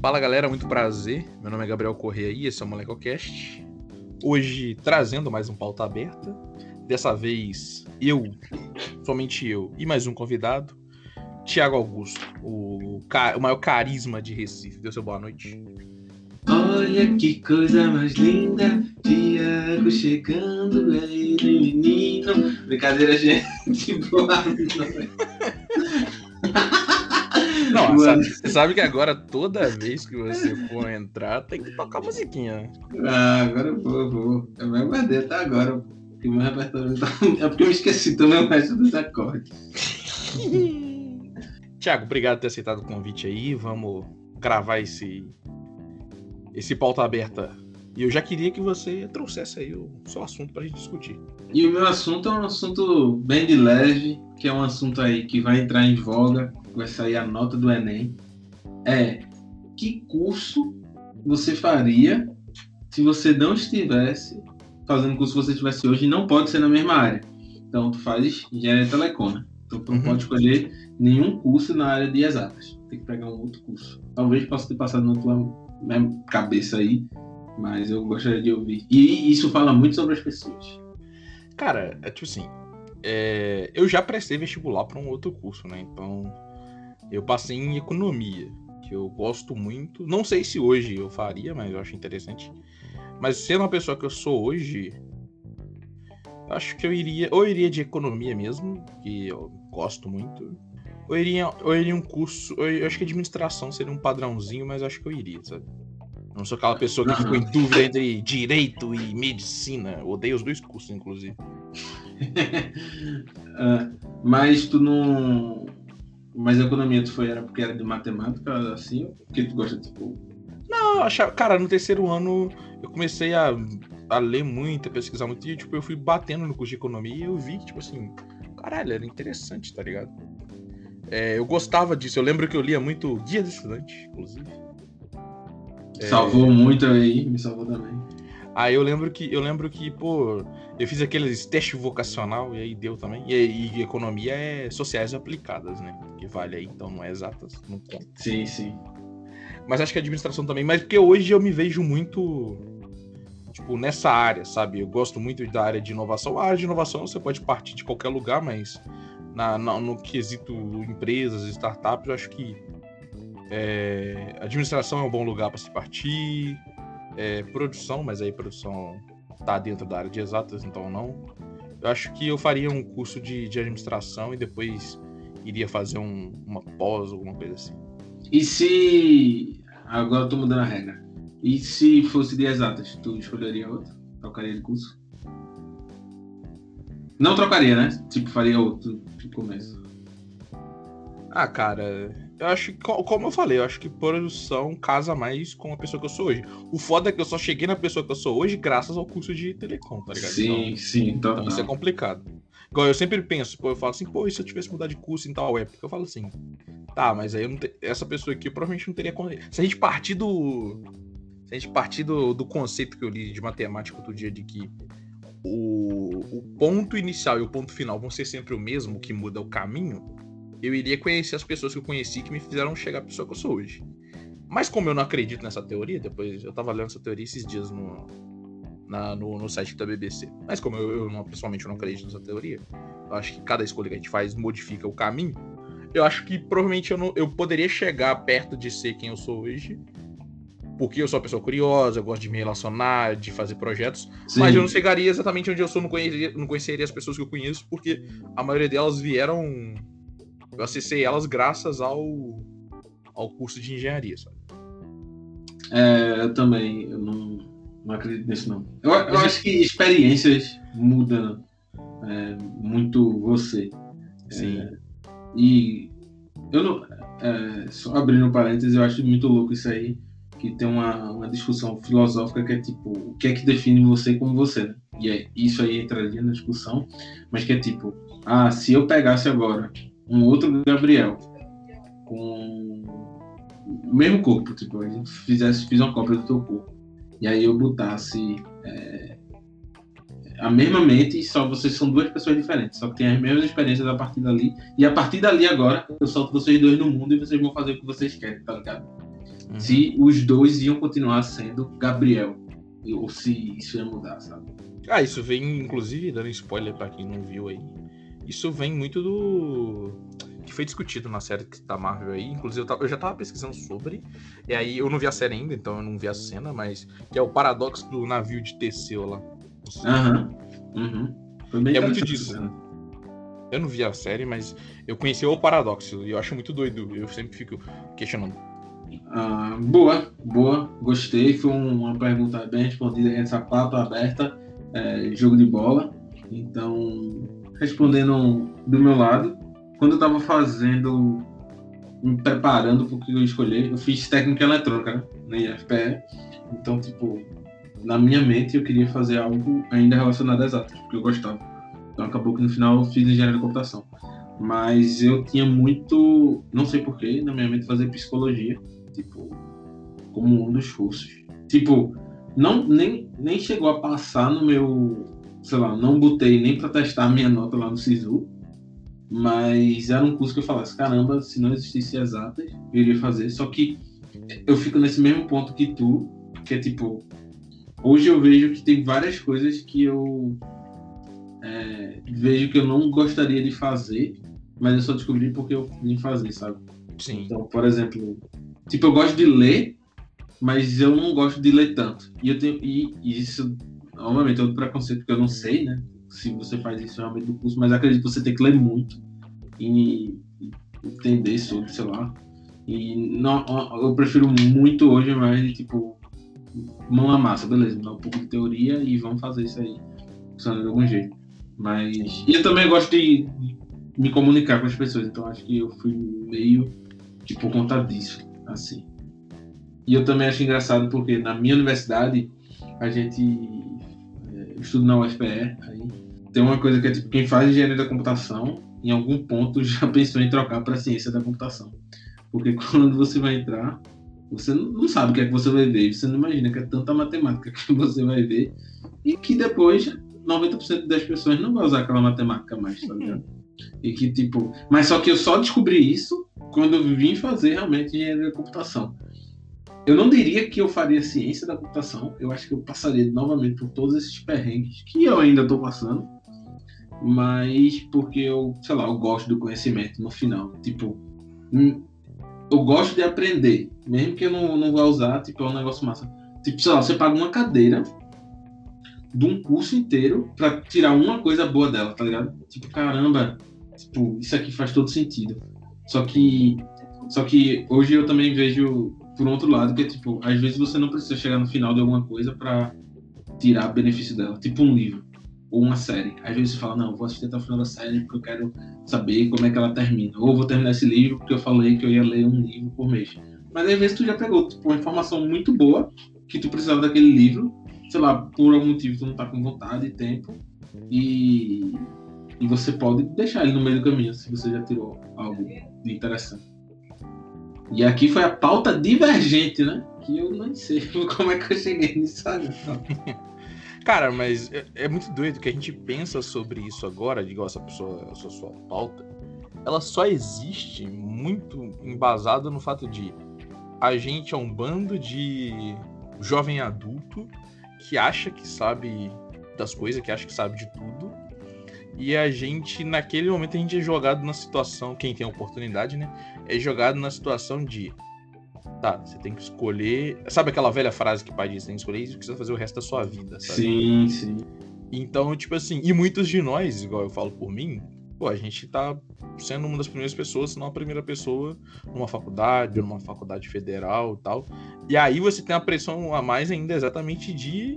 Fala galera, muito prazer. Meu nome é Gabriel Correia e esse é o MolecoCast. Hoje trazendo mais um pauta aberta. Dessa vez eu, somente eu e mais um convidado, Tiago Augusto, o, o, maior carisma de Recife. Deu seu boa noite. Olha que coisa mais linda, Tiago chegando, aí, menino. Brincadeira, gente. Boa noite. Não, sabe, você sabe que agora toda vez que você for entrar, tem que tocar musiquinha. Ah, agora eu vou, eu vou. É minha bandeira tá agora. Porque meu repertório tá... É porque eu me esqueci também o resto dos acordes. Tiago, obrigado por ter aceitado o convite aí. Vamos gravar esse esse pauta aberta. E eu já queria que você trouxesse aí o seu assunto pra gente discutir. E o meu assunto é um assunto bem de leve, que é um assunto aí que vai entrar em voga, vai sair a nota do Enem. É que curso você faria se você não estivesse fazendo o curso que você estivesse hoje não pode ser na mesma área. Então, tu faz engenharia telecom, né? Então, tu não uhum. pode escolher nenhum curso na área de exatas. Tem que pegar um outro curso. Talvez possa ter passado na tua cabeça aí, mas eu gostaria de ouvir. E isso fala muito sobre as pessoas. Cara, é tipo assim, é... eu já prestei vestibular para um outro curso, né? Então, eu passei em economia, que eu gosto muito. Não sei se hoje eu faria, mas eu acho interessante. Mas sendo uma pessoa que eu sou hoje, acho que eu iria, ou eu iria de economia mesmo, que eu gosto muito, ou eu iria, ou eu iria um curso, eu acho que administração seria um padrãozinho, mas acho que eu iria, sabe? Não sou aquela pessoa que ficou em dúvida entre direito e medicina. Odeio os dois cursos, inclusive. uh, mas tu não. Mas a economia tu foi era porque era de matemática, assim? Porque tu gosta, tipo. Não, achava, cara, no terceiro ano eu comecei a, a ler muito, a pesquisar muito, e tipo, eu fui batendo no curso de economia e eu vi que, tipo assim, caralho, era interessante, tá ligado? É, eu gostava disso. Eu lembro que eu lia muito Guia do Estudante, inclusive. É, salvou é... muito aí, me salvou também. Aí eu lembro que eu lembro que, pô, eu fiz aqueles teste vocacional e aí deu também. E, e economia é sociais aplicadas, né? Que vale aí, então não é exatas, não conta. Sim, sim. Mas acho que a administração também, mas porque hoje eu me vejo muito tipo nessa área, sabe? Eu gosto muito da área de inovação. A área de inovação você pode partir de qualquer lugar, mas na, na, no quesito empresas, startups, eu acho que é, administração é um bom lugar para se partir, é, produção, mas aí produção tá dentro da área de exatas, então não. Eu acho que eu faria um curso de, de administração e depois iria fazer um, uma pós, alguma coisa assim. E se. Agora eu tô mudando a regra. E se fosse de exatas, tu escolheria outro? Trocaria de curso? Não trocaria, né? Tipo, faria outro no começo. Ah, cara, eu acho que, como eu falei, eu acho que produção casa mais com a pessoa que eu sou hoje. O foda é que eu só cheguei na pessoa que eu sou hoje graças ao curso de telecom, tá ligado? Sim, então, sim. Então, então isso é complicado. Igual eu sempre penso, pô, eu falo assim, pô, e se eu tivesse mudado de curso em tal época? Eu falo assim, tá, mas aí te... essa pessoa aqui provavelmente não teria. Se a gente partir do. Se a gente partir do, do conceito que eu li de matemática outro dia de que o, o ponto inicial e o ponto final vão ser sempre o mesmo, que muda o caminho, eu iria conhecer as pessoas que eu conheci que me fizeram chegar à pessoa que eu sou hoje. Mas como eu não acredito nessa teoria, depois eu tava lendo essa teoria esses dias no, na, no, no, site da BBC. Mas como eu, eu não, pessoalmente não acredito nessa teoria, eu acho que cada escolha que a gente faz modifica o caminho. Eu acho que provavelmente eu, não, eu poderia chegar perto de ser quem eu sou hoje porque eu sou uma pessoa curiosa, eu gosto de me relacionar, de fazer projetos, Sim. mas eu não chegaria exatamente onde eu sou, não conheceria, não conheceria as pessoas que eu conheço, porque a maioria delas vieram. Eu acessei elas graças ao, ao curso de engenharia, sabe? É, eu também, eu não, não acredito nisso, não. Eu, eu acho que experiências mudam é, muito você. Sim. É, e eu não. É, só abrindo um parênteses, eu acho muito louco isso aí que tem uma, uma discussão filosófica que é tipo, o que é que define você como você, né? E é, isso aí entraria na discussão, mas que é tipo, ah, se eu pegasse agora um outro Gabriel com o mesmo corpo, tipo, a gente fizesse, fiz uma cópia do teu corpo, e aí eu botasse é, a mesma mente, só vocês são duas pessoas diferentes, só que tem as mesmas experiências a partir dali, e a partir dali agora, eu solto vocês dois no mundo e vocês vão fazer o que vocês querem, tá ligado? uhum. se os dois iam continuar sendo Gabriel. Ou se isso ia mudar, sabe? Ah, isso vem, inclusive, dando spoiler para quem não viu aí. Isso vem muito do. que foi discutido na série da Marvel aí. Inclusive, eu, tava, eu já tava pesquisando sobre. E aí eu não vi a série ainda, então eu não vi a cena, mas. Que é o paradoxo do navio de Teseu lá. Aham. Uhum. Uhum. é muito disso. Né? Eu não vi a série, mas eu conheci o paradoxo. E eu acho muito doido. Eu sempre fico questionando. Ah, boa, boa. Gostei. Foi uma pergunta bem respondida. Essa pauta aberta é, jogo de bola. Então, respondendo do meu lado, quando eu estava fazendo, me preparando para o que eu escolhi, eu fiz técnica eletrônica né, na IFPE. Então, tipo, na minha mente eu queria fazer algo ainda relacionado a exatas, porque eu gostava. Então acabou que no final eu fiz engenharia de computação. Mas eu tinha muito, não sei porquê, na minha mente fazer psicologia, tipo, como um dos cursos. Tipo, não nem, nem chegou a passar no meu, sei lá, não botei nem para testar a minha nota lá no SISU, mas era um curso que eu falasse, caramba, se não existisse exatas, eu iria fazer. Só que eu fico nesse mesmo ponto que tu, que é tipo, hoje eu vejo que tem várias coisas que eu é, vejo que eu não gostaria de fazer, mas eu só descobri porque eu vim fazer, sabe? Sim. Então, por exemplo, tipo, eu gosto de ler, mas eu não gosto de ler tanto. E eu tenho e, e isso, obviamente, é outro preconceito que eu não sei, né? Se você faz isso realmente no curso, mas acredito que você tem que ler muito e, e entender sobre, sei lá. E não, eu prefiro muito hoje mais tipo mão na massa, beleza, dá um pouco de teoria e vamos fazer isso aí funcionando de algum jeito. Mas e eu também gosto de me comunicar com as pessoas, então acho que eu fui meio tipo por conta disso, assim. E eu também acho engraçado porque na minha universidade, a gente estuda na UFPE, aí, tem uma coisa que é tipo, quem faz engenharia da computação, em algum ponto já pensou em trocar para ciência da computação. Porque quando você vai entrar, você não sabe o que é que você vai ver, você não imagina que é tanta matemática que você vai ver e que depois 90% das pessoas não vai usar aquela matemática mais, tá ligado? E que tipo, mas só que eu só descobri isso quando eu vim fazer realmente engenharia da computação. Eu não diria que eu faria ciência da computação, eu acho que eu passaria novamente por todos esses perrengues que eu ainda estou passando, mas porque eu, sei lá, eu gosto do conhecimento no final. Tipo, hum, eu gosto de aprender, mesmo que eu não, não vá usar, tipo, é um negócio massa. Tipo, sei lá, você paga uma cadeira de um curso inteiro para tirar uma coisa boa dela, tá ligado? Tipo, caramba, tipo, isso aqui faz todo sentido. Só que, só que hoje eu também vejo por outro lado, que é tipo, às vezes você não precisa chegar no final de alguma coisa para tirar benefício dela, tipo um livro ou uma série. Às vezes você fala, não, vou assistir até o final da série porque eu quero saber como é que ela termina. Ou vou terminar esse livro porque eu falei que eu ia ler um livro por mês. Mas às vezes tu já pegou tipo, uma informação muito boa que tu precisava daquele livro, sei lá, por algum motivo tu não tá com vontade e tempo, e, e você pode deixar ele no meio do caminho se você já tirou algo de interessante. E aqui foi a pauta divergente, né? Que eu nem sei como é que eu cheguei nisso agora. Cara, mas é, é, muito doido que a gente pensa sobre isso agora, igual essa pessoa, essa sua pauta, ela só existe muito embasada no fato de a gente é um bando de jovem adulto que acha que sabe das coisas, que acha que sabe de tudo. E a gente, naquele momento, a gente é jogado na situação, quem tem a oportunidade, né? é jogado na situação de. Tá, você tem que escolher. Sabe aquela velha frase que o pai diz? Tem que escolher isso que você vai fazer o resto da sua vida, sabe? Sim, sim. Então, tipo assim, e muitos de nós, igual eu falo por mim, pô, a gente tá sendo uma das primeiras pessoas, se não a primeira pessoa, numa faculdade, numa faculdade federal e tal. E aí você tem a pressão a mais ainda exatamente de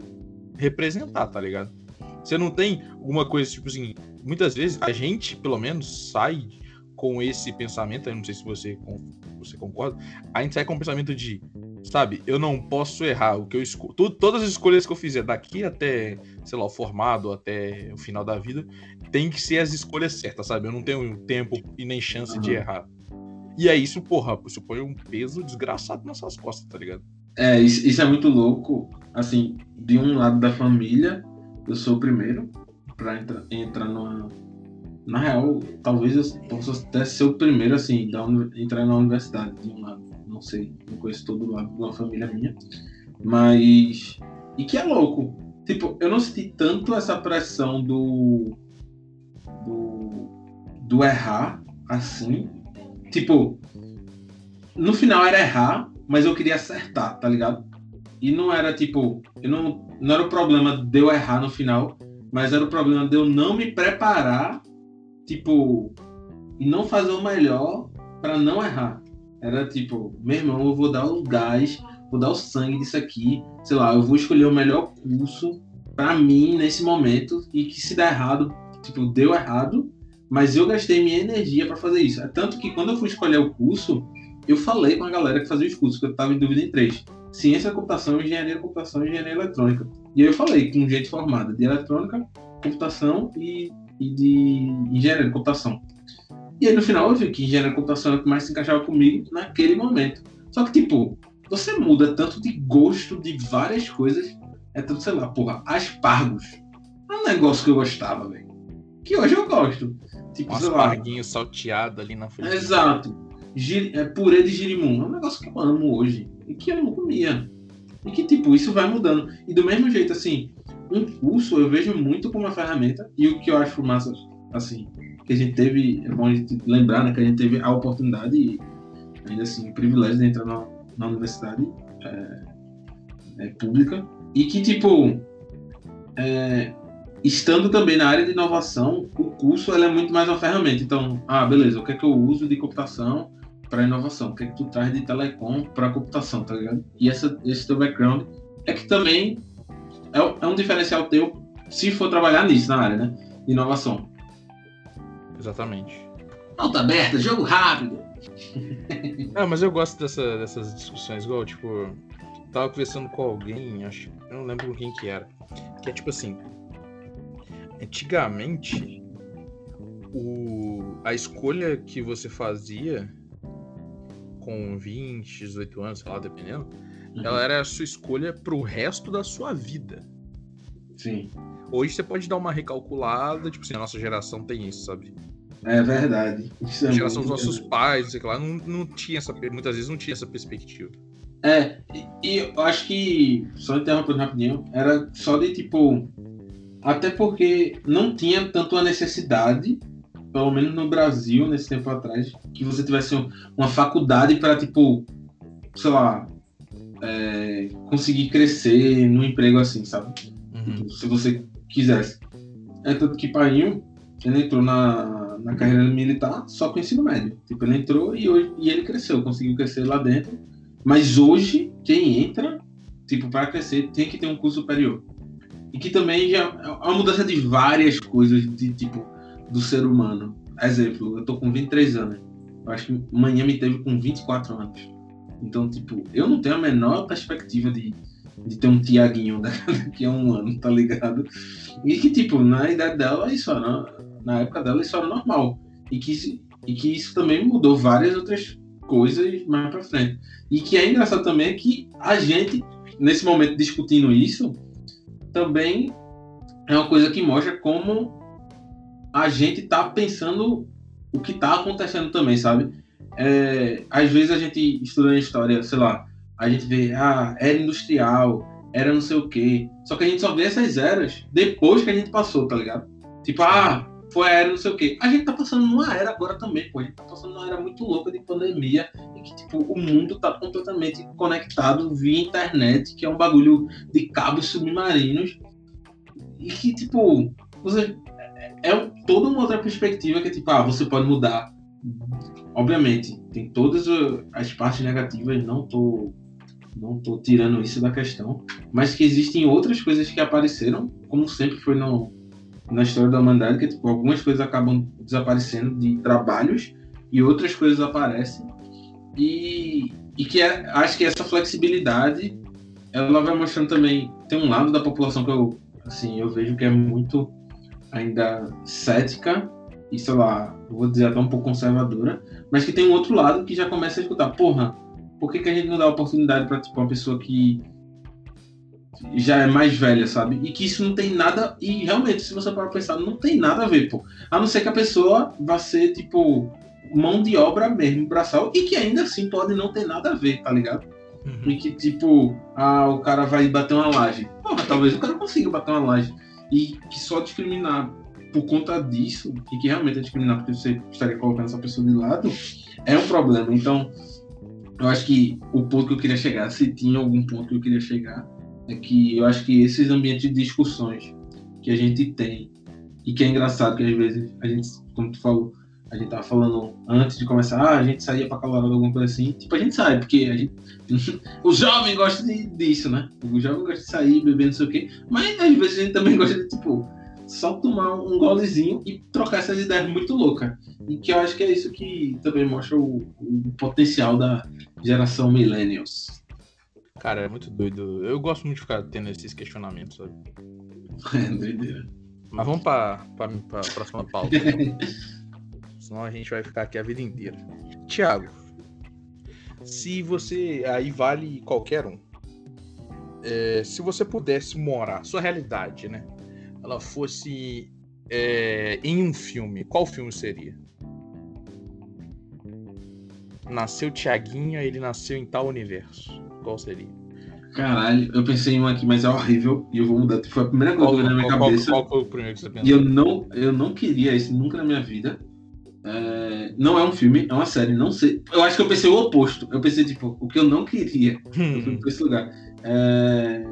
representar, tá ligado? Você não tem alguma coisa, tipo assim, muitas vezes a gente, pelo menos, sai com esse pensamento, eu não sei se você, você concorda, a gente sai com o pensamento de, sabe, eu não posso errar o que eu escolho. Todas as escolhas que eu fizer daqui até, sei lá, o formado, até o final da vida, tem que ser as escolhas certas, sabe? Eu não tenho tempo e nem chance uhum. de errar. E é isso, porra, isso põe um peso desgraçado nas suas costas, tá ligado? É, isso, isso é muito louco. Assim, de um lado da família, eu sou o primeiro para entrar, entrar numa na real, talvez eu possa até ser o primeiro, assim, da entrar na universidade, de um lado. Não, sei, não conheço todo lado de uma família minha. Mas. E que é louco. Tipo, eu não senti tanto essa pressão do. do. do errar assim. Tipo, no final era errar, mas eu queria acertar, tá ligado? E não era tipo. Eu não, não era o problema de eu errar no final, mas era o problema de eu não me preparar, tipo, e não fazer o melhor para não errar. Era tipo, meu irmão, eu vou dar o gás, vou dar o sangue disso aqui, sei lá, eu vou escolher o melhor curso para mim nesse momento e que se der errado, tipo, deu errado, mas eu gastei minha energia para fazer isso. É tanto que quando eu fui escolher o curso, eu falei com a galera que fazia os cursos, que eu estava em dúvida em três: ciência da computação, engenharia da computação e engenharia eletrônica. E aí eu falei com gente formada de eletrônica, computação e, e de engenharia de computação. E aí no final eu vi que engenharia de computação era o que mais se encaixava comigo naquele momento. Só que, tipo, você muda tanto de gosto de várias coisas. É tanto, sei lá, porra, aspargos. É um negócio que eu gostava, velho. Que hoje eu gosto. Tipo, um sei lá. salteado ali na frente. Exato. Gir, é, purê de girimum. É um negócio que eu amo hoje. E que eu não comia. E que, tipo, isso vai mudando. E do mesmo jeito, assim, um curso eu vejo muito como uma ferramenta. E o que eu acho massa, assim, que a gente teve, é bom a gente lembrar, né, que a gente teve a oportunidade e ainda assim, o privilégio de entrar na, na universidade é, é, pública. E que, tipo, é, estando também na área de inovação, o curso é muito mais uma ferramenta. Então, ah, beleza, o que é que eu uso de computação para inovação? O que é que tu traz de telecom para computação, tá ligado? E essa, esse teu background é que também é, é um diferencial teu se for trabalhar nisso, na área, né? Inovação. Exatamente. Pauta aberta, jogo rápido. Ah, mas eu gosto dessa, dessas discussões, igual, tipo, tava conversando com alguém, acho, eu não lembro quem que era, que é tipo assim, antigamente, o, a escolha que você fazia com 20, 18 anos, sei lá, dependendo, Uhum. ela era a sua escolha pro resto da sua vida. Sim. Hoje você pode dar uma recalculada, tipo assim, a nossa geração tem isso, sabe? É verdade. Isso é A geração dos muito nossos pais, sei lá, não, não tinha essa, muitas vezes não tinha essa perspectiva. É, e, e eu acho que, só interrompendo rapidinho, era só de tipo. Até porque não tinha tanto a necessidade, pelo menos no Brasil, nesse tempo atrás, que você tivesse um- uma faculdade para, tipo, sei lá, é, conseguir crescer num emprego assim, sabe? Uhum. se você quisesse. É tanto que Painho, ele entrou na, na carreira militar só com ensino médio. Tipo, ele entrou e, hoje, e ele cresceu, conseguiu crescer lá dentro. Mas hoje, quem entra, tipo, para crescer, tem que ter um curso superior. E que também já é uma mudança de várias coisas, de tipo, do ser humano. Exemplo, eu tô com 23 anos. Eu acho que amanhã me teve com 24 anos. Então, tipo, eu não tenho a menor perspectiva de, de ter um Tiaguinho daqui a um ano, tá ligado? E que, tipo, na idade dela, isso era, na época dela, isso era normal. E que, e que isso também mudou várias outras coisas mais pra frente. E que é engraçado também é que a gente, nesse momento discutindo isso, também é uma coisa que mostra como a gente tá pensando o que tá acontecendo também, sabe? É, às vezes a gente estudando história, sei lá, a gente vê, ah, era industrial, era não sei o quê. Só que a gente só vê essas eras depois que a gente passou, tá ligado? Tipo, ah, foi a era não sei o quê. A gente tá passando numa era agora também, pô. A gente tá passando numa era muito louca de pandemia e que, tipo, o mundo tá completamente conectado via internet, que é um bagulho de cabos submarinos. E que, tipo, você. É toda uma outra perspectiva que, tipo, ah, você pode mudar. Obviamente, tem todas as partes negativas, não tô não tô tirando isso da questão, mas que existem outras coisas que apareceram, como sempre foi no, na história da humanidade, que tipo, algumas coisas acabam desaparecendo de trabalhos e outras coisas aparecem. E, e que é- acho que essa flexibilidade ela vai mostrando também. Tem um lado da população que eu, assim, eu vejo que é muito ainda cética e, sei lá, vou dizer até um pouco conservadora, mas que tem um outro lado que já começa a escutar, porra, por que, que a gente não dá oportunidade para tipo, uma pessoa que já é mais velha, sabe? E que isso não tem nada. E realmente, se você parar pra pensar, não tem nada a ver, pô. A não ser que a pessoa vá ser, tipo, mão de obra mesmo, braçal, e que ainda assim pode não ter nada a ver, tá ligado? Uhum. E que, tipo, ah, o cara vai bater uma laje. Porra, talvez o cara consiga bater uma laje. E que só discriminar por conta disso, e que realmente é discriminar porque você estaria colocando essa pessoa de lado, é um problema. Então, eu acho que o ponto que eu queria chegar, se tinha algum ponto que eu queria chegar, é que eu acho que esses ambientes de discussões que a gente tem, e que é engraçado que às vezes a gente, como tu falou, a gente tava falando antes de começar, ah, a gente saía pra calorada, alguma coisa assim. Tipo, a gente sai, porque a gente. o jovem gosta de, disso, né? O jovem gosta de sair, beber, não sei o quê. Mas às vezes a gente também gosta de, tipo, só tomar um golezinho e trocar essas ideias muito loucas. E que eu acho que é isso que também mostra o, o potencial da geração Millennials. Cara, é muito doido. Eu gosto muito de ficar tendo esses questionamentos, sabe? É, doideira. Mas vamos pra, pra, pra próxima pauta. Senão a gente vai ficar aqui a vida inteira. Tiago, se você. Aí vale qualquer um. É, se você pudesse morar, sua realidade, né? Ela fosse é, em um filme, qual filme seria? Nasceu Tiaguinho, ele nasceu em tal universo. Qual seria? Caralho, eu pensei em um aqui, mas é horrível. E eu vou mudar. Foi a primeira coisa que veio na minha qual, cabeça. qual foi o primeiro que você pensou? E eu não, eu não queria esse nunca na minha vida. É, não é um filme, é uma série, não sei. Eu acho que eu pensei o oposto. Eu pensei, tipo, o que eu não queria. Eu fui Hum, pra esse lugar. É...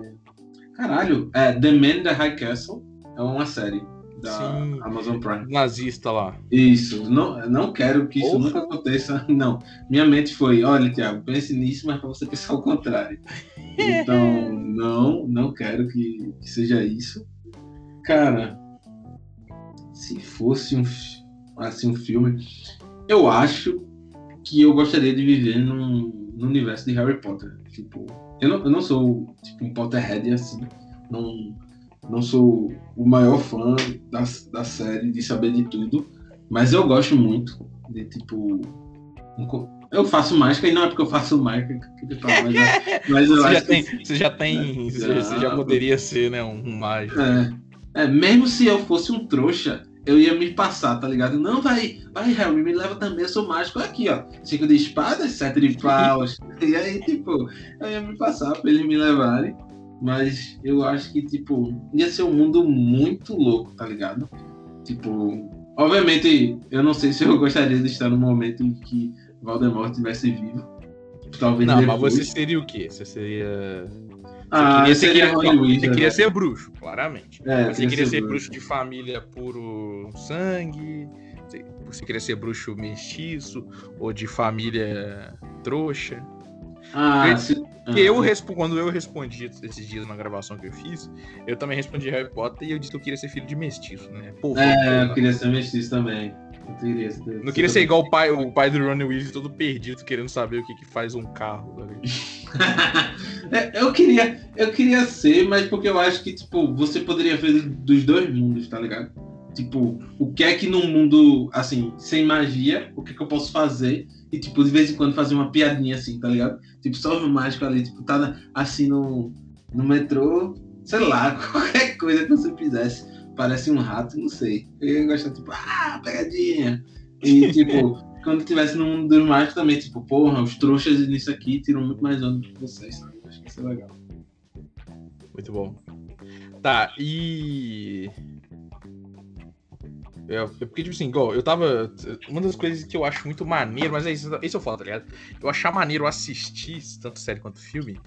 Caralho, é The Man in the High Castle é uma série da Sim. Amazon Prime. nazista lá. Isso, não, não quero que isso nunca aconteça. Não. Minha mente foi, olha, Thiago, pense nisso, mas pra você pensar o contrário. Então, não, não quero que, que seja isso. Cara, se fosse um, fi- assim, um filme, eu acho que eu gostaria de viver num, no universo de Harry Potter. Tipo, eu não, eu não sou tipo, um Potterhead assim, não, não sou o maior fã da, da série, de saber de tudo, mas eu gosto muito de tipo. um eu faço mágica e não é porque eu faço mágica que eu falo, mas, é- mas eu Você já acho tem. que Você já tem. Você, você já Já. poderia ser, né? Um mágico. É, é, mesmo se eu fosse um trouxa, eu ia me passar, tá ligado? Não, vai, vai, Harry, me leva também, eu sou mágico aqui, ó. Cinco de espadas, sete de paus. e aí, tipo, eu ia me passar pra eles me levarem. Mas eu acho que, tipo, ia ser um mundo muito louco, tá ligado? Tipo, obviamente, eu não sei se eu gostaria de estar no momento em que Voldemort estivesse vivo. Talvez Não, mas depois. você seria o quê? Você seria. Ah, queria- você queria- Rony não, Weasley, Você queria né? ser bruxo, claramente. É, Você queria ser bruxo. bruxo de família puro sangue. Você- queria ser bruxo mestiço ou de família trouxa. Ah, Eu- se... Eu quando eu respondi esses dias na gravação que eu fiz, eu também respondi Harry Potter e eu disse que eu queria ser filho de mestiço, né? Pô, É, eu queria ser mestiço também. Queria ser... não queria ser igual o pai, o pai do Ronnie Weasley todo perdido, querendo saber o que, que faz um carro. tá? É, eu queria, eu queria ser, mas porque eu acho que tipo você poderia ver dos dois mundos, tá ligado? Tipo, o que é que num mundo assim sem magia, o que, que eu posso fazer e tipo de vez em quando fazer uma piadinha assim, tá ligado? Tipo só o mágico ali, tipo tá assim no no metrô, sei lá, qualquer coisa que você fizesse, parece um rato, não sei. Eu ia gostar tipo, ah, pegadinha. E tipo quando tivesse no mundo dos mágicos também, tipo, porra, os trouxas nisso aqui tiram muito mais onda que vocês, sabe? Acho que isso é legal. Muito bom. Tá, e. É, é porque, tipo assim, igual, eu tava. Uma das coisas que eu acho muito maneiro, mas é isso, isso eu falo, tá ligado? Eu achar maneiro assistir, tanto série quanto filme,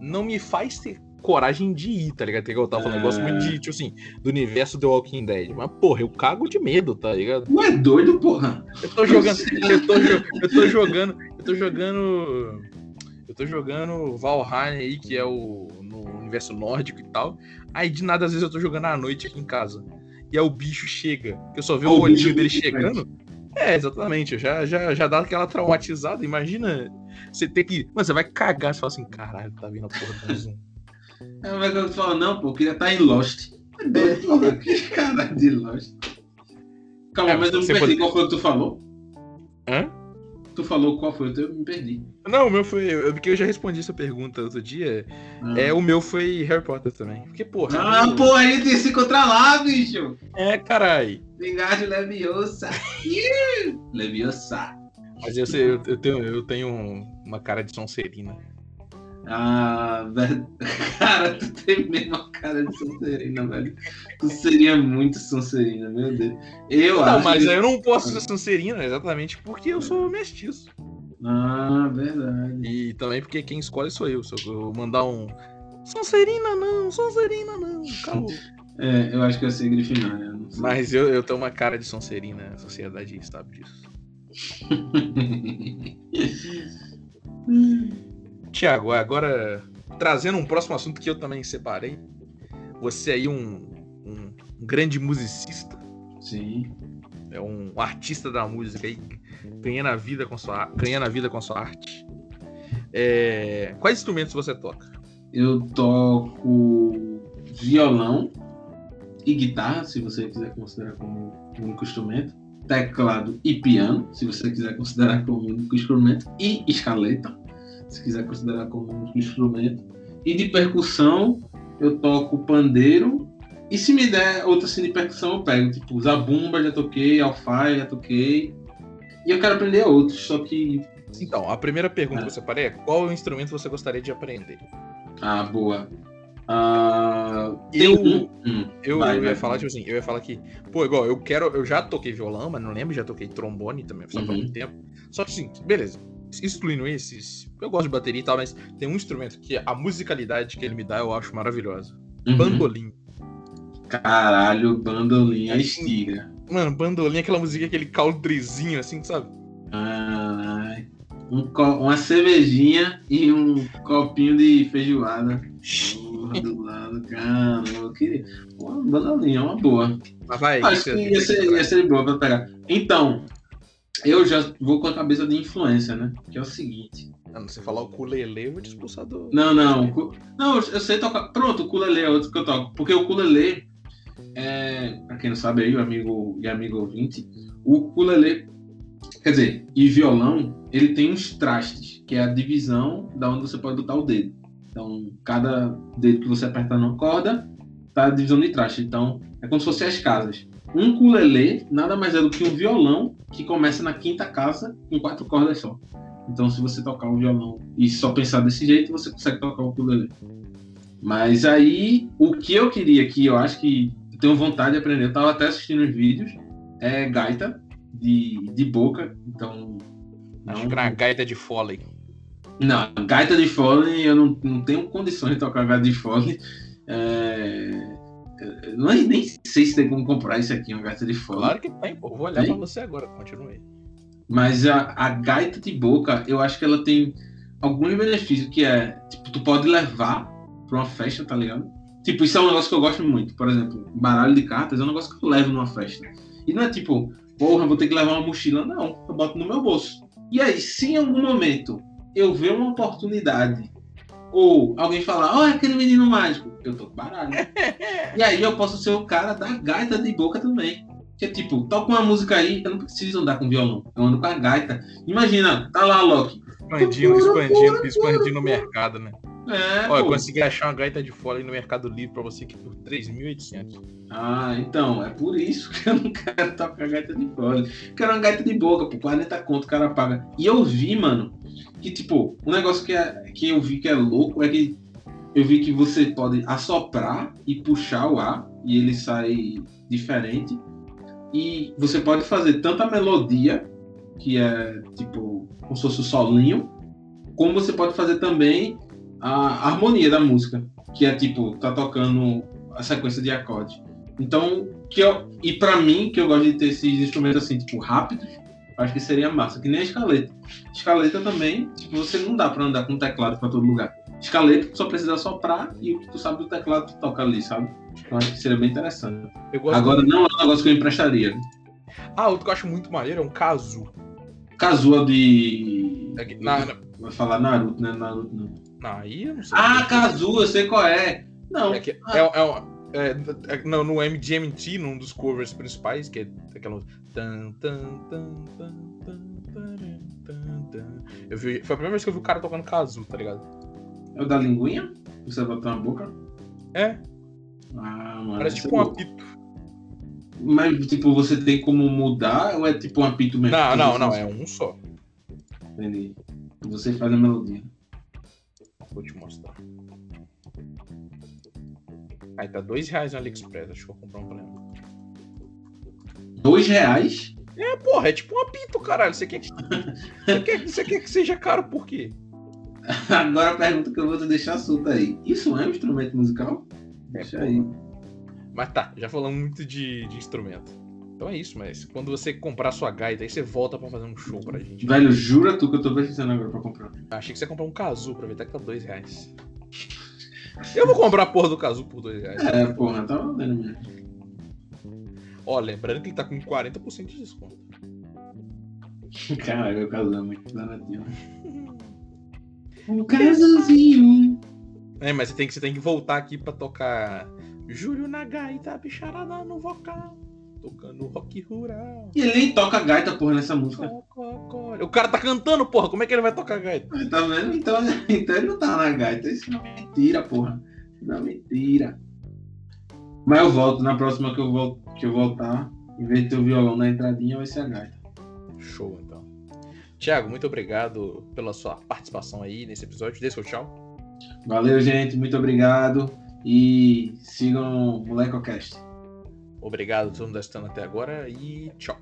não me faz ter coragem de ir, tá ligado? Eu tava falando, eu gosto muito de, tipo assim, do universo The Walking Dead. Mas, porra, eu cago de medo, tá ligado? Tu é doido, porra? Eu tô jogando. Eu tô, eu tô jogando. Eu tô jogando. Eu tô jogando Valheim aí, que é o. no universo nórdico e tal. Aí de nada, às vezes eu tô jogando à noite aqui em casa. E aí o bicho chega. Que eu só vejo Ó, o olhinho dele chegando. É, exatamente. Já, já, já dá aquela traumatizada. Imagina você ter que. Mano, você vai cagar. Você fala assim, caralho, tá vindo a porra do zoom. É, mas quando tu fala, não, pô, eu queria estar em Lost. É. Que caralho de Lost. Calma, É, mas eu me você perdi pode- qual foi o que tu falou? Hã? Tu falou qual foi o teu, eu me perdi. Não, o meu foi. eu- Porque eu já respondi essa pergunta outro dia. Ah. É, o meu foi Harry Potter também. Porque, porra. Ah, eu- porra, ele tem que se encontrar lá, bicho! É, carai. Vingarde Leviosa. Leviosa. Mas eu, sei, eu, eu tenho, eu tenho um- uma cara de Sonserina. Ah, velho. Cara, tu tem mesmo a cara de Sonserina, velho. Tu seria muito Sonserina, meu Deus. Eu Não, acho. mas que- eu não posso ser Sonserina exatamente porque eu sou mestiço. Ah, verdade. E também porque quem escolhe sou eu. Se eu mandar um. Sonserina não, Sonserina não. É, eu acho que eu sei Grifinória. sei. Mas eu, eu tenho uma cara de Sonserina, a sociedade sabe disso. Tiago, agora trazendo um próximo assunto que eu também separei. Você aí, um, um grande musicista, Sim. é um artista da música aí, ganhando a vida com sua, ganhando a vida com sua arte. É, quais instrumentos você toca? Eu toco violão e guitarra, se você quiser considerar como único instrumento. Teclado e piano, se você quiser considerar como único instrumento. E escaleta, se quiser considerar como único instrumento. E de percussão, eu toco pandeiro. E se me der outra assim de percussão, eu pego. Tipo, zabumba já toquei, alfaia já toquei. E eu quero aprender outros, só que. Então, a primeira pergunta É. que eu separei é qual instrumento você gostaria de aprender? Ah, boa. Ah, Eu- um- hum, Eu, vai, eu ia vai. falar, tipo assim, eu ia falar que, pô, igual, eu quero, eu já toquei violão, mas não lembro, já toquei trombone também, só por Uhum. muito tempo. Só que assim, beleza, excluindo esses, eu gosto de bateria e tal, mas tem um instrumento que a musicalidade que ele me dá eu acho maravilhosa. Uhum. Bandolim. Caralho, bandolim é estiga. Mano, bandolim é aquela musiquinha, aquele caldrezinho assim, sabe? Ai, um uma cervejinha e um copinho de feijoada. Porra, do lado, cara. Eu queria. Uma bandolim é uma boa. Mas vai, Acho você- que ia ser, ia ser boa pra pegar. Então, eu já vou com a cabeça de influência, né? Que é o seguinte. Ah, você falar o ukulele, eu vou te expulsar do... Não, não. cu- Não, eu sei tocar. Pronto, o ukulele é outro que eu toco. Porque o ukulele, é, pra quem não sabe aí, o amigo e amigo ouvinte, o ukulele, quer dizer, e violão, ele tem uns trastes, que é a divisão da onde você pode botar o dedo. Então, cada dedo que você apertar numa corda, tá a divisão de traste. Então, é como se fossem as casas. Um ukulele nada mais é do que um violão que começa na quinta casa com quatro cordas só. Então, se você tocar o violão e só pensar desse jeito, você consegue tocar o ukulele. Mas aí, o que eu queria, que eu acho que tenho vontade de aprender, eu tava até assistindo os vídeos, é gaita de, de boca. Então, Acho não, que era gaita de Foley. não, gaita de fole, eu não, não tenho condições de tocar gaita de fole. É, eu nem, nem sei se tem como comprar isso aqui, uma gaita de fole. Claro que tem, pô. Vou olhar pra você agora, continue. Mas a, a gaita de boca, eu acho que ela tem alguns benefícios, que é, tipo, tu pode levar pra uma festa, tá ligado? Tipo, isso é um negócio que eu gosto muito. Por exemplo, baralho de cartas é um negócio que eu levo numa festa. E não é tipo, porra, vou ter que levar uma mochila. Não, eu boto no meu bolso. E aí, se em algum momento eu ver uma oportunidade, ou alguém falar, ó, é aquele menino mágico, eu tô com baralho. e aí eu posso ser o cara da gaita de boca também. Que é tipo, toca uma música aí, eu não preciso andar com violão, eu ando com a gaita. Imagina, tá lá Loki. Expandindo, expandindo, expandindo o mercado, né? É, Olha, eu consegui achar uma gaita de Foley no Mercado Livre pra você aqui por 3.800. Ah, então, é por isso que eu não quero tocar gaita de fole. Quero uma gaita de boca, por 40 conto o cara paga. E eu vi, mano, que tipo, um negócio que, é, que eu vi que é louco é que eu vi que você pode assoprar e puxar o ar e ele sai diferente. E você pode fazer tanto a melodia, que é tipo, como se fosse o solinho, como você pode fazer também a harmonia da música, que é tipo, tá tocando a sequência de acordes. Então, que eu, e pra mim, que eu gosto de ter esses instrumentos assim, tipo, rápidos, acho que seria massa, que nem a escaleta. Escaleta também, tipo, você não dá pra andar com teclado pra todo lugar. Escaleta, tu só precisa soprar e o que tu sabe do teclado tu toca ali, sabe? Então acho que seria bem interessante. Eu Agora não é um negócio que eu emprestaria. Ah, outro que eu acho muito maneiro é um Kazu. Kazuha de. É que- Na, Vai falar Naruto, né? Naruto não. aí eu não sei. Ah, Kazuha, eu sei qual é. Não. É que é, é, uma- é, é, não, no MGMT, num dos covers principais, que é aquela. Eu vi, foi a primeira vez que eu vi o cara tocando kazoo, tá ligado? É o da linguinha? Você botou na boca? É, Ah, mano. parece tipo é um apito. Mas, tipo, você tem como mudar ou é tipo um apito mesmo? Não, não, não, é um só. Entendi. Você faz a melodia. Vou te mostrar. Aí tá dois reais no AliExpress, acho que eu vou comprar um mim. Dois reais? É, porra, é tipo um apito, caralho. Você quer que, você quer, você quer que seja caro por quê? Agora a pergunta que eu vou te deixar solta aí. Isso é um instrumento musical? É, Deixa porra. aí. Mas tá, já falamos muito de, de instrumento. Então é isso, mas quando você comprar sua gaita, aí você volta pra fazer um show pra gente. Velho, jura tu que eu tô precisando agora pra comprar. Achei que você ia comprar um casu, aproveitar que tá dois reais. Eu vou comprar a porra do casu por dois reais. É, porra, tá valendo mesmo. Ó, lembrando que ele tá com 40% de desconto. Caralho, meu caso é muito baratinho. Um casozinho. É, mas você tem que, você tem que voltar aqui pra tocar Júlio na gaita, bicharada no vocal, tocando rock rural. E ele nem toca gaita, porra, nessa música. O cara tá cantando, porra, como é que ele vai tocar gaita? Tá vendo? Então, então ele não tá na gaita. Isso não é mentira, porra. Isso não é mentira. Mas eu volto. Na próxima que eu, volto, que eu voltar, em vez de ter o violão na entradinha, vai ser a gaita. Show, então. Tiago, muito obrigado pela sua participação aí nesse episódio. Dê seu tchau. Valeu, gente. Muito obrigado. E sigam o MolecoCast. Obrigado a todo mundo que está até agora e tchau.